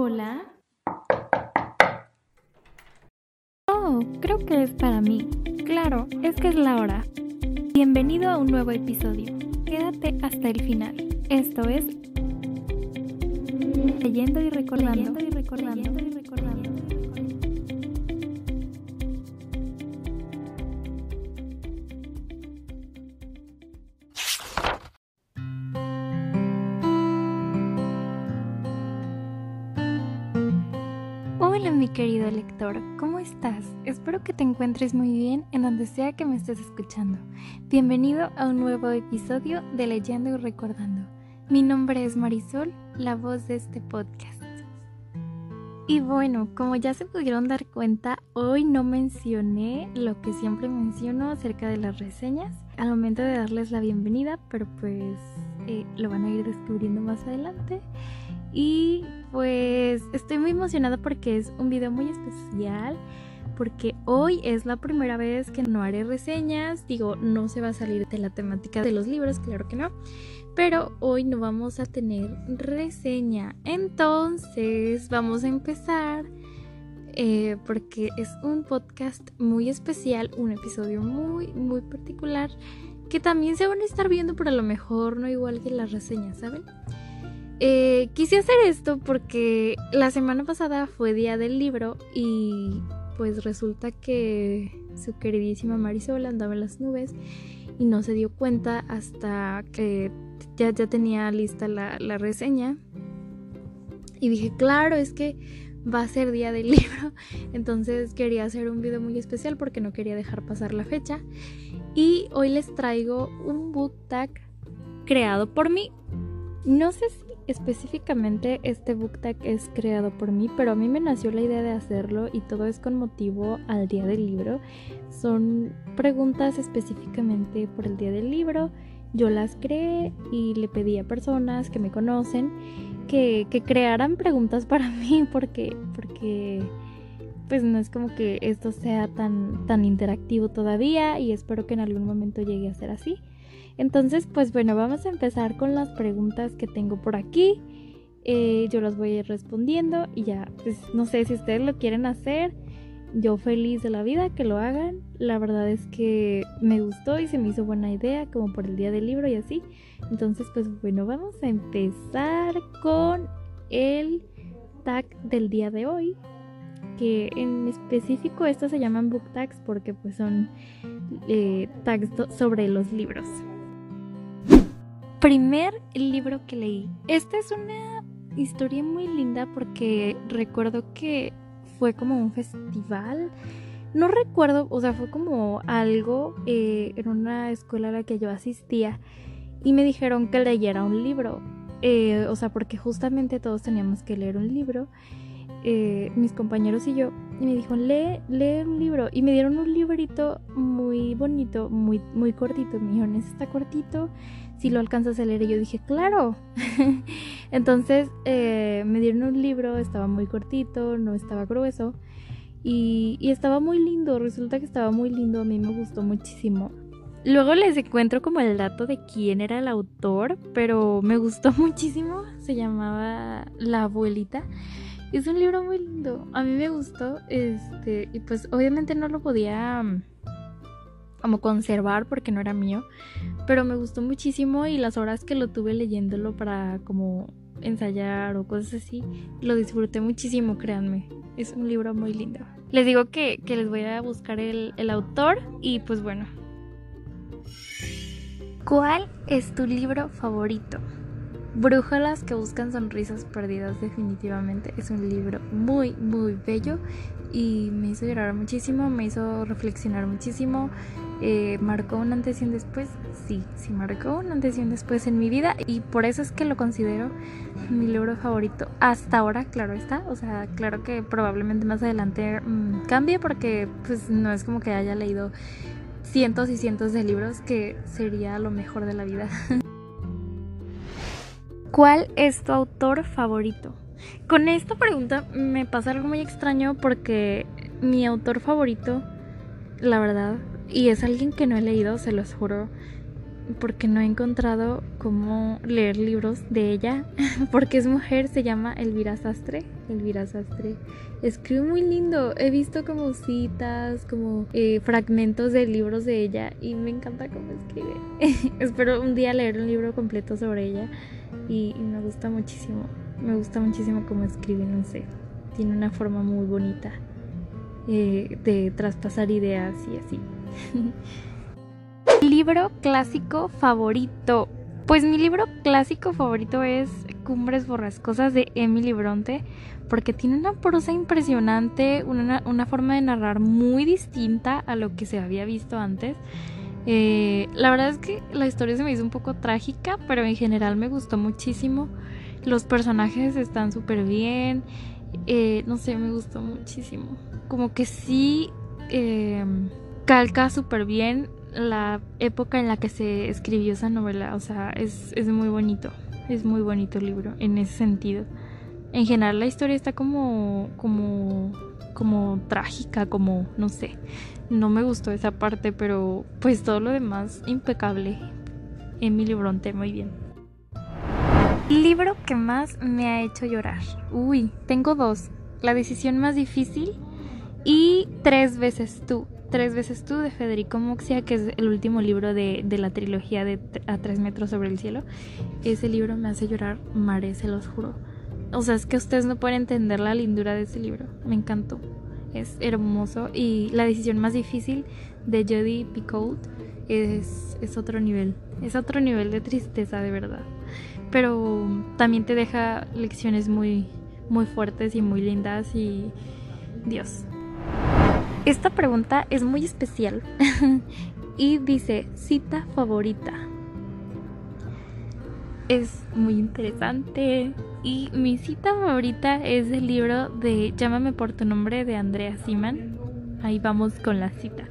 Hola. Oh, creo que es para mí. Claro, es que es la hora. Bienvenido a un nuevo episodio. Quédate hasta el final. Esto es Leyendo y recordando. Leyendo y recordando. Hola mi querido lector, ¿cómo estás? Espero que te encuentres muy bien en donde sea que me estés escuchando. Bienvenido a un nuevo episodio de Leyendo y Recordando. Mi nombre es Marisol, la voz de este podcast. Y bueno, como ya se pudieron dar cuenta, hoy no mencioné lo que siempre menciono acerca de las reseñas al momento de darles la bienvenida, pero pues eh, lo van a ir descubriendo más adelante. Y pues estoy muy emocionada porque es un video muy especial. Porque hoy es la primera vez que no haré reseñas. Digo, no se va a salir de la temática de los libros, claro que no. Pero hoy no vamos a tener reseña. Entonces vamos a empezar. eh, porque es un podcast muy especial, un episodio muy, muy particular. Que también se van a estar viendo, pero a lo mejor no igual que las reseñas, ¿saben? Eh, quise hacer esto porque la semana pasada fue día del libro y pues resulta que su queridísima Marisol andaba en las nubes y no se dio cuenta hasta que ya, ya tenía lista la, la reseña. Y dije, claro, es que va a ser día del libro. Entonces quería hacer un video muy especial porque no quería dejar pasar la fecha. Y hoy les traigo un book tag creado por mí. No sé si específicamente este book tag es creado por mí, pero a mí me nació la idea de hacerlo y todo es con motivo al día del libro. Son preguntas específicamente por el día del libro. Yo las creé y le pedí a personas que me conocen que, que crearan preguntas para mí porque, porque pues no es como que esto sea tan, tan interactivo todavía y espero que en algún momento llegue a ser así. Entonces, pues bueno, vamos a empezar con las preguntas que tengo por aquí. Eh, yo las voy a ir respondiendo y ya, pues no sé si ustedes lo quieren hacer. Yo feliz de la vida que lo hagan. La verdad es que me gustó y se me hizo buena idea, como por el día del libro y así. Entonces, pues bueno, vamos a empezar con el tag del día de hoy. Que en específico estos se llaman book tags porque pues son eh, tags sobre los libros. Primer libro que leí. Esta es una historia muy linda porque recuerdo que fue como un festival. No recuerdo, o sea, fue como algo eh, en una escuela a la que yo asistía y me dijeron que leyera un libro. Eh, o sea, porque justamente todos teníamos que leer un libro, eh, mis compañeros y yo, y me dijo, lee, lee un libro. Y me dieron un librito muy bonito, muy, muy cortito. Me dijeron, está cortito, si lo alcanzas a leer. Y yo dije, claro. Entonces eh, me dieron un libro, estaba muy cortito, no estaba grueso. Y, y estaba muy lindo, resulta que estaba muy lindo, a mí me gustó muchísimo. Luego les encuentro como el dato de quién era el autor, pero me gustó muchísimo. Se llamaba La abuelita. Es un libro muy lindo. A mí me gustó. Este. Y pues obviamente no lo podía um, como conservar porque no era mío. Pero me gustó muchísimo. Y las horas que lo tuve leyéndolo para como ensayar o cosas así. Lo disfruté muchísimo, créanme. Es un libro muy lindo. Les digo que, que les voy a buscar el, el autor. Y pues bueno, ¿Cuál es tu libro favorito? Brújulas que buscan sonrisas perdidas definitivamente. Es un libro muy, muy bello y me hizo llorar muchísimo, me hizo reflexionar muchísimo. Eh, marcó un antes y un después. Sí, sí, marcó un antes y un después en mi vida y por eso es que lo considero mi libro favorito. Hasta ahora, claro está. O sea, claro que probablemente más adelante mmm, cambie porque pues no es como que haya leído cientos y cientos de libros que sería lo mejor de la vida. ¿Cuál es tu autor favorito? Con esta pregunta me pasa algo muy extraño porque mi autor favorito, la verdad, y es alguien que no he leído, se los juro, porque no he encontrado cómo leer libros de ella, porque es mujer, se llama Elvira Sastre. Elvira Sastre escribe muy lindo. He visto como citas, como eh, fragmentos de libros de ella y me encanta cómo escribe. Espero un día leer un libro completo sobre ella y, me gusta muchísimo. Me gusta muchísimo cómo escribe, no sé. Tiene una forma muy bonita eh, de traspasar ideas y así. Libro clásico favorito. Pues mi libro clásico favorito es Cumbres Borrascosas de Emily Bronte, porque tiene una prosa impresionante, una, forma de narrar muy distinta a lo que se había visto antes. Eh, la verdad es que la historia se me hizo un poco trágica, pero en general me gustó muchísimo. Los personajes están súper bien. Eh, no sé, me gustó muchísimo. Como que sí eh, calca súper bien la época en la que se escribió esa novela. O sea, es, es muy bonito. Es muy bonito el libro en ese sentido. En general la historia está como. como. Como trágica, como. no sé. No me gustó esa parte, pero pues todo lo demás impecable. Emily Bronte, muy bien. Libro que más me ha hecho llorar. Uy, tengo dos. La decisión más difícil y tres veces tú. Tres veces tú de Federico Moxia, que es el último libro de, la trilogía de A tres metros sobre el cielo. Ese libro me hace llorar mare, se los juro. O sea, es que ustedes no pueden entender la lindura de ese libro. Me encantó. Es hermoso. Y la decisión más difícil de Jodie Picoult es, es otro nivel. Es otro nivel de tristeza, de verdad. Pero también te deja lecciones muy, muy fuertes y muy lindas. Y Dios, esta pregunta es muy especial y dice cita favorita. Es muy interesante y mi cita favorita es el libro de Llámame por tu nombre de Andrea Siman. Ahí vamos con la cita.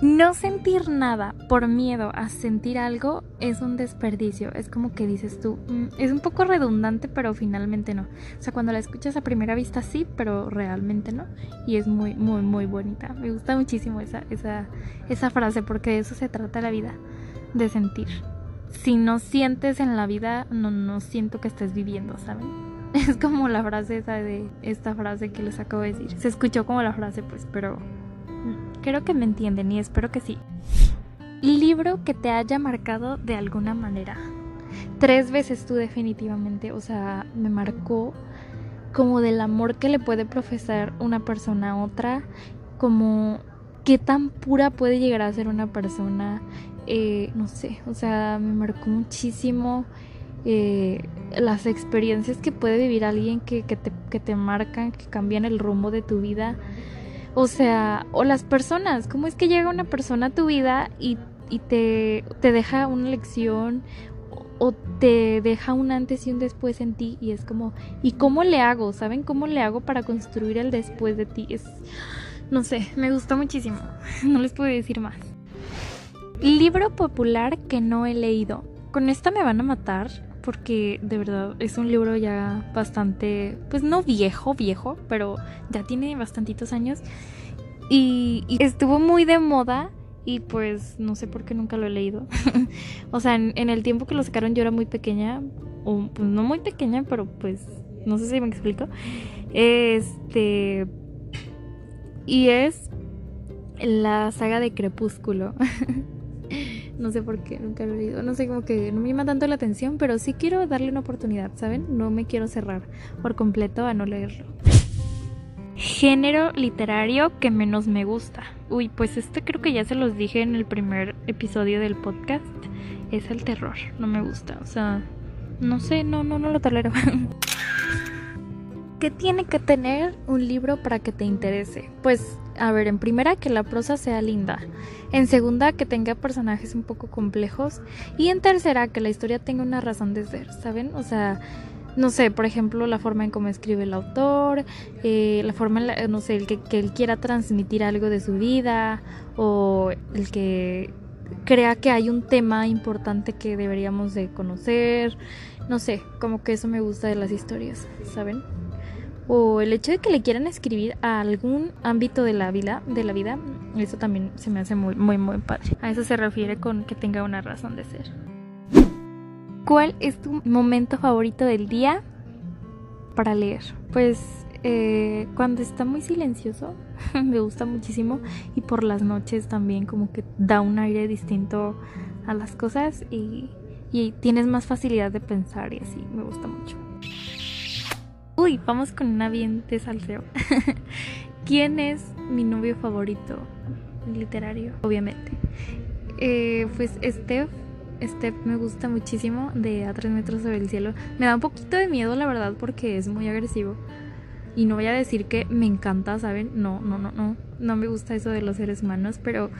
No sentir nada por miedo a sentir algo es un desperdicio. Es como que dices tú, mm, es un poco redundante, pero finalmente no. O sea, cuando la escuchas a primera vista sí, pero realmente no. Y es muy, muy, muy bonita. Me gusta muchísimo esa, esa, esa frase porque de eso se trata la vida, de sentir. Si no sientes en la vida, no, no siento que estés viviendo, ¿saben? Es como la frase esa de esta frase que les acabo de decir. Se escuchó como la frase, pues, pero Creo que me entienden y espero que sí. Libro que te haya marcado de alguna manera. Tres veces tú definitivamente, o sea, me marcó como del amor que le puede profesar una persona a otra, como qué tan pura puede llegar a ser una persona, eh, no sé, o sea, me marcó muchísimo eh, las experiencias que puede vivir alguien que, te, que te marcan, que cambian el rumbo de tu vida. O sea, o las personas, ¿cómo es que llega una persona a tu vida y, te, te deja una lección o te deja un antes y un después en ti y es como, ¿y cómo le hago? ¿Saben cómo le hago para construir el después de ti? Es, no sé, me gustó muchísimo, no les puedo decir más. Libro popular que no he leído. Con esta me van a matar, porque de verdad es un libro ya bastante, pues no viejo, viejo, pero ya tiene bastantitos años y, estuvo muy de moda y pues no sé por qué nunca lo he leído. o sea, en, el tiempo que lo sacaron yo era muy pequeña, o pues no muy pequeña, pero pues no sé si me explico. Este... Y es la saga de Crepúsculo. No sé por qué, nunca lo he leído. No sé, como que no me llama tanto la atención, pero sí quiero darle una oportunidad, ¿saben? No me quiero cerrar por completo a no leerlo. Género literario que menos me gusta. Uy, pues este creo que ya se los dije en el primer episodio del podcast. Es el terror, no me gusta. O sea, no sé, no, no, no lo tolero. ¿Qué tiene que tener un libro para que te interese? Pues, a ver, en primera que la prosa sea linda, en segunda que tenga personajes un poco complejos y en tercera que la historia tenga una razón de ser, ¿saben? O sea, no sé, por ejemplo, la forma en cómo escribe el autor, eh, la forma, en no sé, el que, que él quiera transmitir algo de su vida o el que crea que hay un tema importante que deberíamos de conocer, no sé, como que eso me gusta de las historias, ¿saben? O el hecho de que le quieran escribir a algún ámbito de la vida, de la vida, eso también se me hace muy, muy, muy padre. A eso se refiere con que tenga una razón de ser. ¿Cuál es tu momento favorito del día para leer? Pues eh, cuando está muy silencioso, me gusta muchísimo y por las noches también como que da un aire distinto a las cosas y, y tienes más facilidad de pensar y así, me gusta mucho. Uy, vamos con una bien de salseo. ¿Quién es mi novio favorito literario? Obviamente. Eh, pues Steph. Steph me gusta muchísimo de A tres metros sobre el cielo. Me da un poquito de miedo, la verdad, porque es muy agresivo. Y no voy a decir que me encanta, ¿saben? No, no, no, no. No me gusta eso de los seres humanos, pero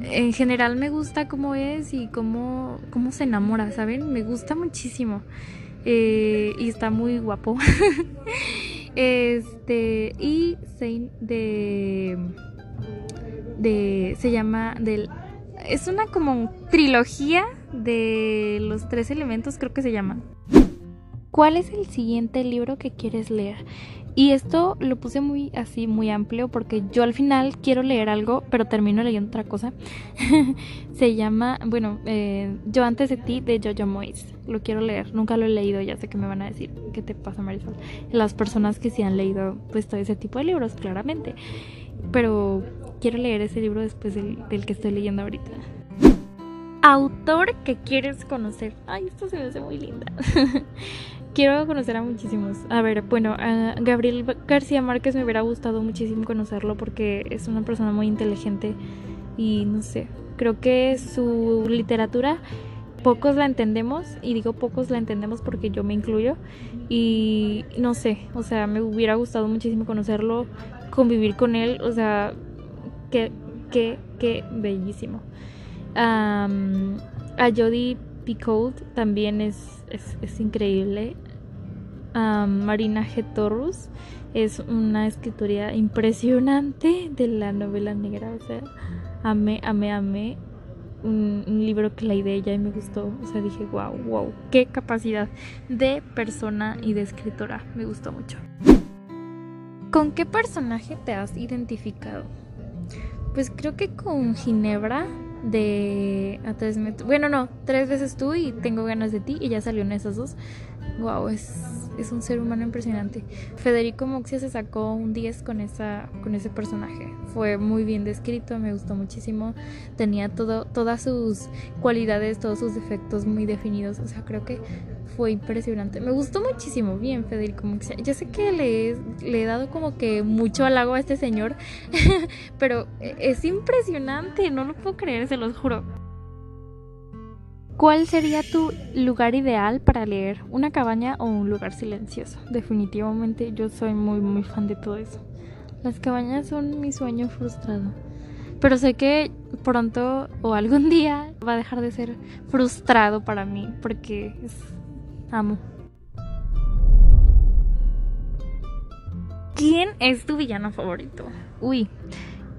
en general me gusta cómo es y cómo, cómo se enamora, ¿saben? Me gusta muchísimo. Eh, y está muy guapo. este, y Zane de. de. se llama. Del, es una como trilogía de los tres elementos, creo que se llama. ¿Cuál es el siguiente libro que quieres leer? Y esto lo puse muy así, muy amplio, porque yo al final quiero leer algo, pero termino leyendo otra cosa. Se llama, bueno, eh, Yo antes de ti, de Jojo Moyes. Lo quiero leer, nunca lo he leído, ya sé que me van a decir, ¿qué te pasa Marisol? Las personas que sí han leído, pues todo ese tipo de libros, claramente. Pero quiero leer ese libro después del, del que estoy leyendo ahorita. Autor que quieres conocer. Ay, esto se me hace muy linda. Quiero conocer a muchísimos. A ver, bueno, a Gabriel García Márquez me hubiera gustado muchísimo conocerlo porque es una persona muy inteligente y no sé, creo que su literatura pocos la entendemos y digo pocos la entendemos porque yo me incluyo y no sé, o sea, me hubiera gustado muchísimo conocerlo, convivir con él, o sea, qué, qué, qué bellísimo. a Jodie Picoult también es, es increíble. Marina G. Torrus es una escritoría impresionante de la novela negra. O sea, amé, amé, amé. Un, libro que la idea ya y me gustó. O sea, dije, wow, wow, qué capacidad de persona y de escritora. Me gustó mucho. ¿Con qué personaje te has identificado? Pues creo que con Ginebra de a tres metros. Bueno, no, tres veces tú y tengo ganas de ti y ya salió en esas dos. Wow, es es un ser humano impresionante. Federico Moxia se sacó un 10 con, esa, con ese personaje. Fue muy bien descrito, me gustó muchísimo. Tenía todo, todas sus cualidades, todos sus defectos muy definidos. O sea, creo que fue impresionante. Me gustó muchísimo. Bien, Federico Moxia. Yo sé que le, le he dado como que mucho halago a este señor, pero es impresionante. No lo puedo creer, se los juro. ¿Cuál sería tu lugar ideal para leer? ¿Una cabaña o un lugar silencioso? Definitivamente yo soy muy muy fan de todo eso. Las cabañas son mi sueño frustrado. Pero sé que pronto o algún día va a dejar de ser frustrado para mí porque es... amo. ¿Quién es tu villano favorito? Uy,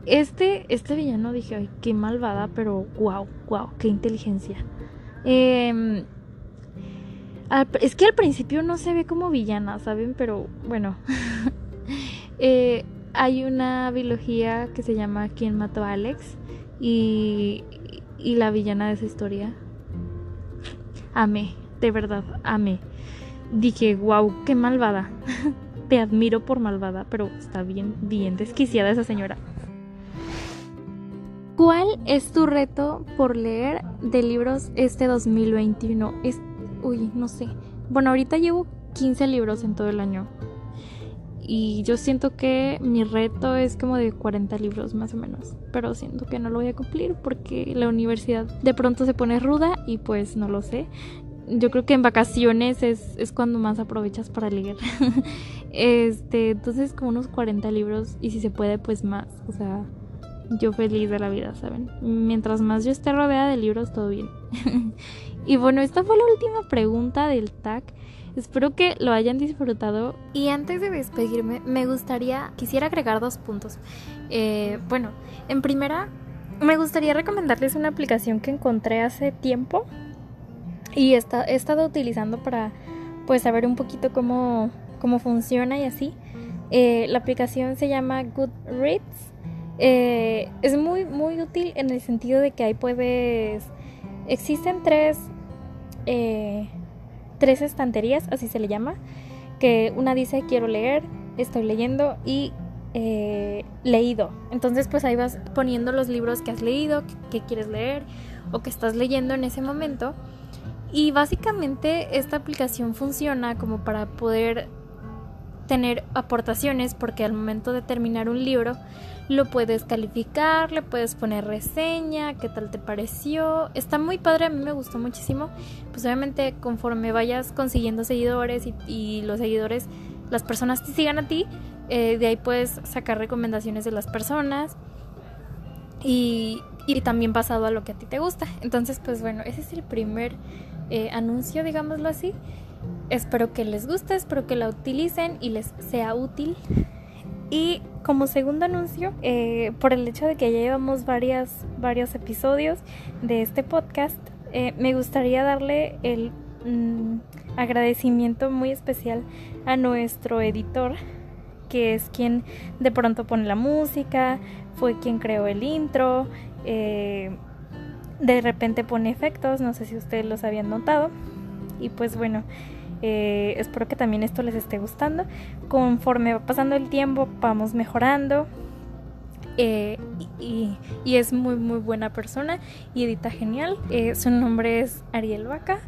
este, este villano dije, ay, qué malvada, pero wow, wow, qué inteligencia. Eh, es que al principio no se ve como villana, ¿saben? Pero bueno. eh, hay una biología que se llama ¿Quién mató a Alex? Y, y la villana de esa historia. Amé, de verdad, amé. Dije, wow, qué malvada. Te admiro por malvada, pero está bien, bien desquiciada esa señora. ¿Cuál es tu reto por leer de libros este 2021? Es, uy, no sé. Bueno, ahorita llevo 15 libros en todo el año. Y yo siento que mi reto es como de 40 libros más o menos. Pero siento que no lo voy a cumplir porque la universidad de pronto se pone ruda y pues no lo sé. Yo creo que en vacaciones es, es cuando más aprovechas para leer. este, entonces como unos 40 libros y si se puede pues más. O sea, yo feliz de la vida, ¿saben? Mientras más yo esté rodeada de libros, todo bien. y bueno, esta fue la última pregunta del tag. Espero que lo hayan disfrutado. Y antes de despedirme, me gustaría, quisiera agregar dos puntos. Eh, bueno, en primera, me gustaría recomendarles una aplicación que encontré hace tiempo y he estado utilizando para, pues, saber un poquito cómo, cómo funciona y así. Eh, la aplicación se llama Goodreads. Eh, es muy, muy útil en el sentido de que ahí puedes... Existen tres, eh, tres estanterías, así se le llama, que una dice quiero leer, estoy leyendo y leído. Entonces pues ahí vas poniendo los libros que has leído, que quieres leer o que estás leyendo en ese momento. Y básicamente esta aplicación funciona como para poder tener aportaciones porque al momento de terminar un libro lo puedes calificar, le puedes poner reseña, qué tal te pareció. Está muy padre, a mí me gustó muchísimo. Pues obviamente conforme vayas consiguiendo seguidores y, los seguidores, las personas te sigan a ti, eh, de ahí puedes sacar recomendaciones de las personas y, y también basado a lo que a ti te gusta. Entonces pues bueno, ese es el primer eh, anuncio, digámoslo así. Espero que les guste, espero que la utilicen y les sea útil. Y como segundo anuncio, eh, por el hecho de que ya llevamos varias, varios episodios de este podcast, eh, me gustaría darle el mm, agradecimiento muy especial a nuestro editor, que es quien de pronto pone la música, fue quien creó el intro, eh, de repente pone efectos, no sé si ustedes los habían notado. Y pues bueno, eh, espero que también esto les esté gustando. Conforme va pasando el tiempo, vamos mejorando. Eh, y, es muy muy buena persona y edita genial. Eh, su nombre es Ariel Vaca.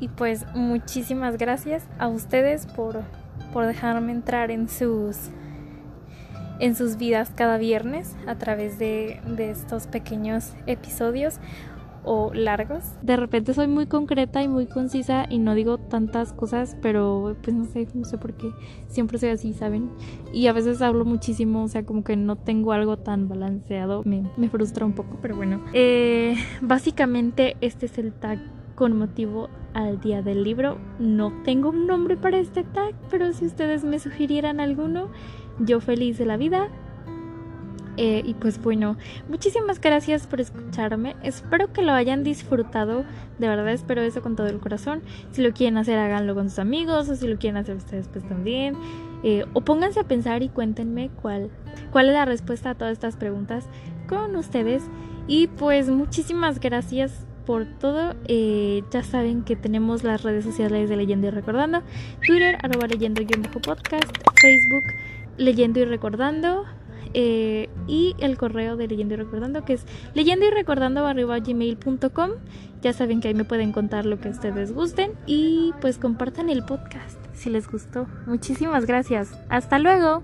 Y pues muchísimas gracias a ustedes por, por dejarme entrar en sus en sus vidas cada viernes a través de, de estos pequeños episodios o largos. De repente soy muy concreta y muy concisa y no digo tantas cosas, pero pues no sé, no sé por qué siempre soy así, ¿saben? Y a veces hablo muchísimo, o sea, como que no tengo algo tan balanceado, me, frustra un poco, pero bueno. Eh, básicamente este es el tag con motivo al día del libro. No tengo un nombre para este tag, pero si ustedes me sugirieran alguno, yo feliz de la vida eh, y pues bueno, muchísimas gracias por escucharme. Espero que lo hayan disfrutado. De verdad espero eso con todo el corazón. Si lo quieren hacer, háganlo con sus amigos. O si lo quieren hacer ustedes, pues también. Eh, o pónganse a pensar y cuéntenme cuál, cuál es la respuesta a todas estas preguntas con ustedes. Y pues muchísimas gracias por todo. Eh, ya saben que tenemos las redes sociales de Leyendo y Recordando. Twitter, arroba leyendo-podcast. Facebook, Leyendo y Recordando. Eh, y el correo de Leyendo y Recordando que es leyendo y recordando gmail.com. Ya saben que ahí me pueden contar lo que ustedes gusten y pues compartan el podcast si les gustó. Muchísimas gracias. Hasta luego.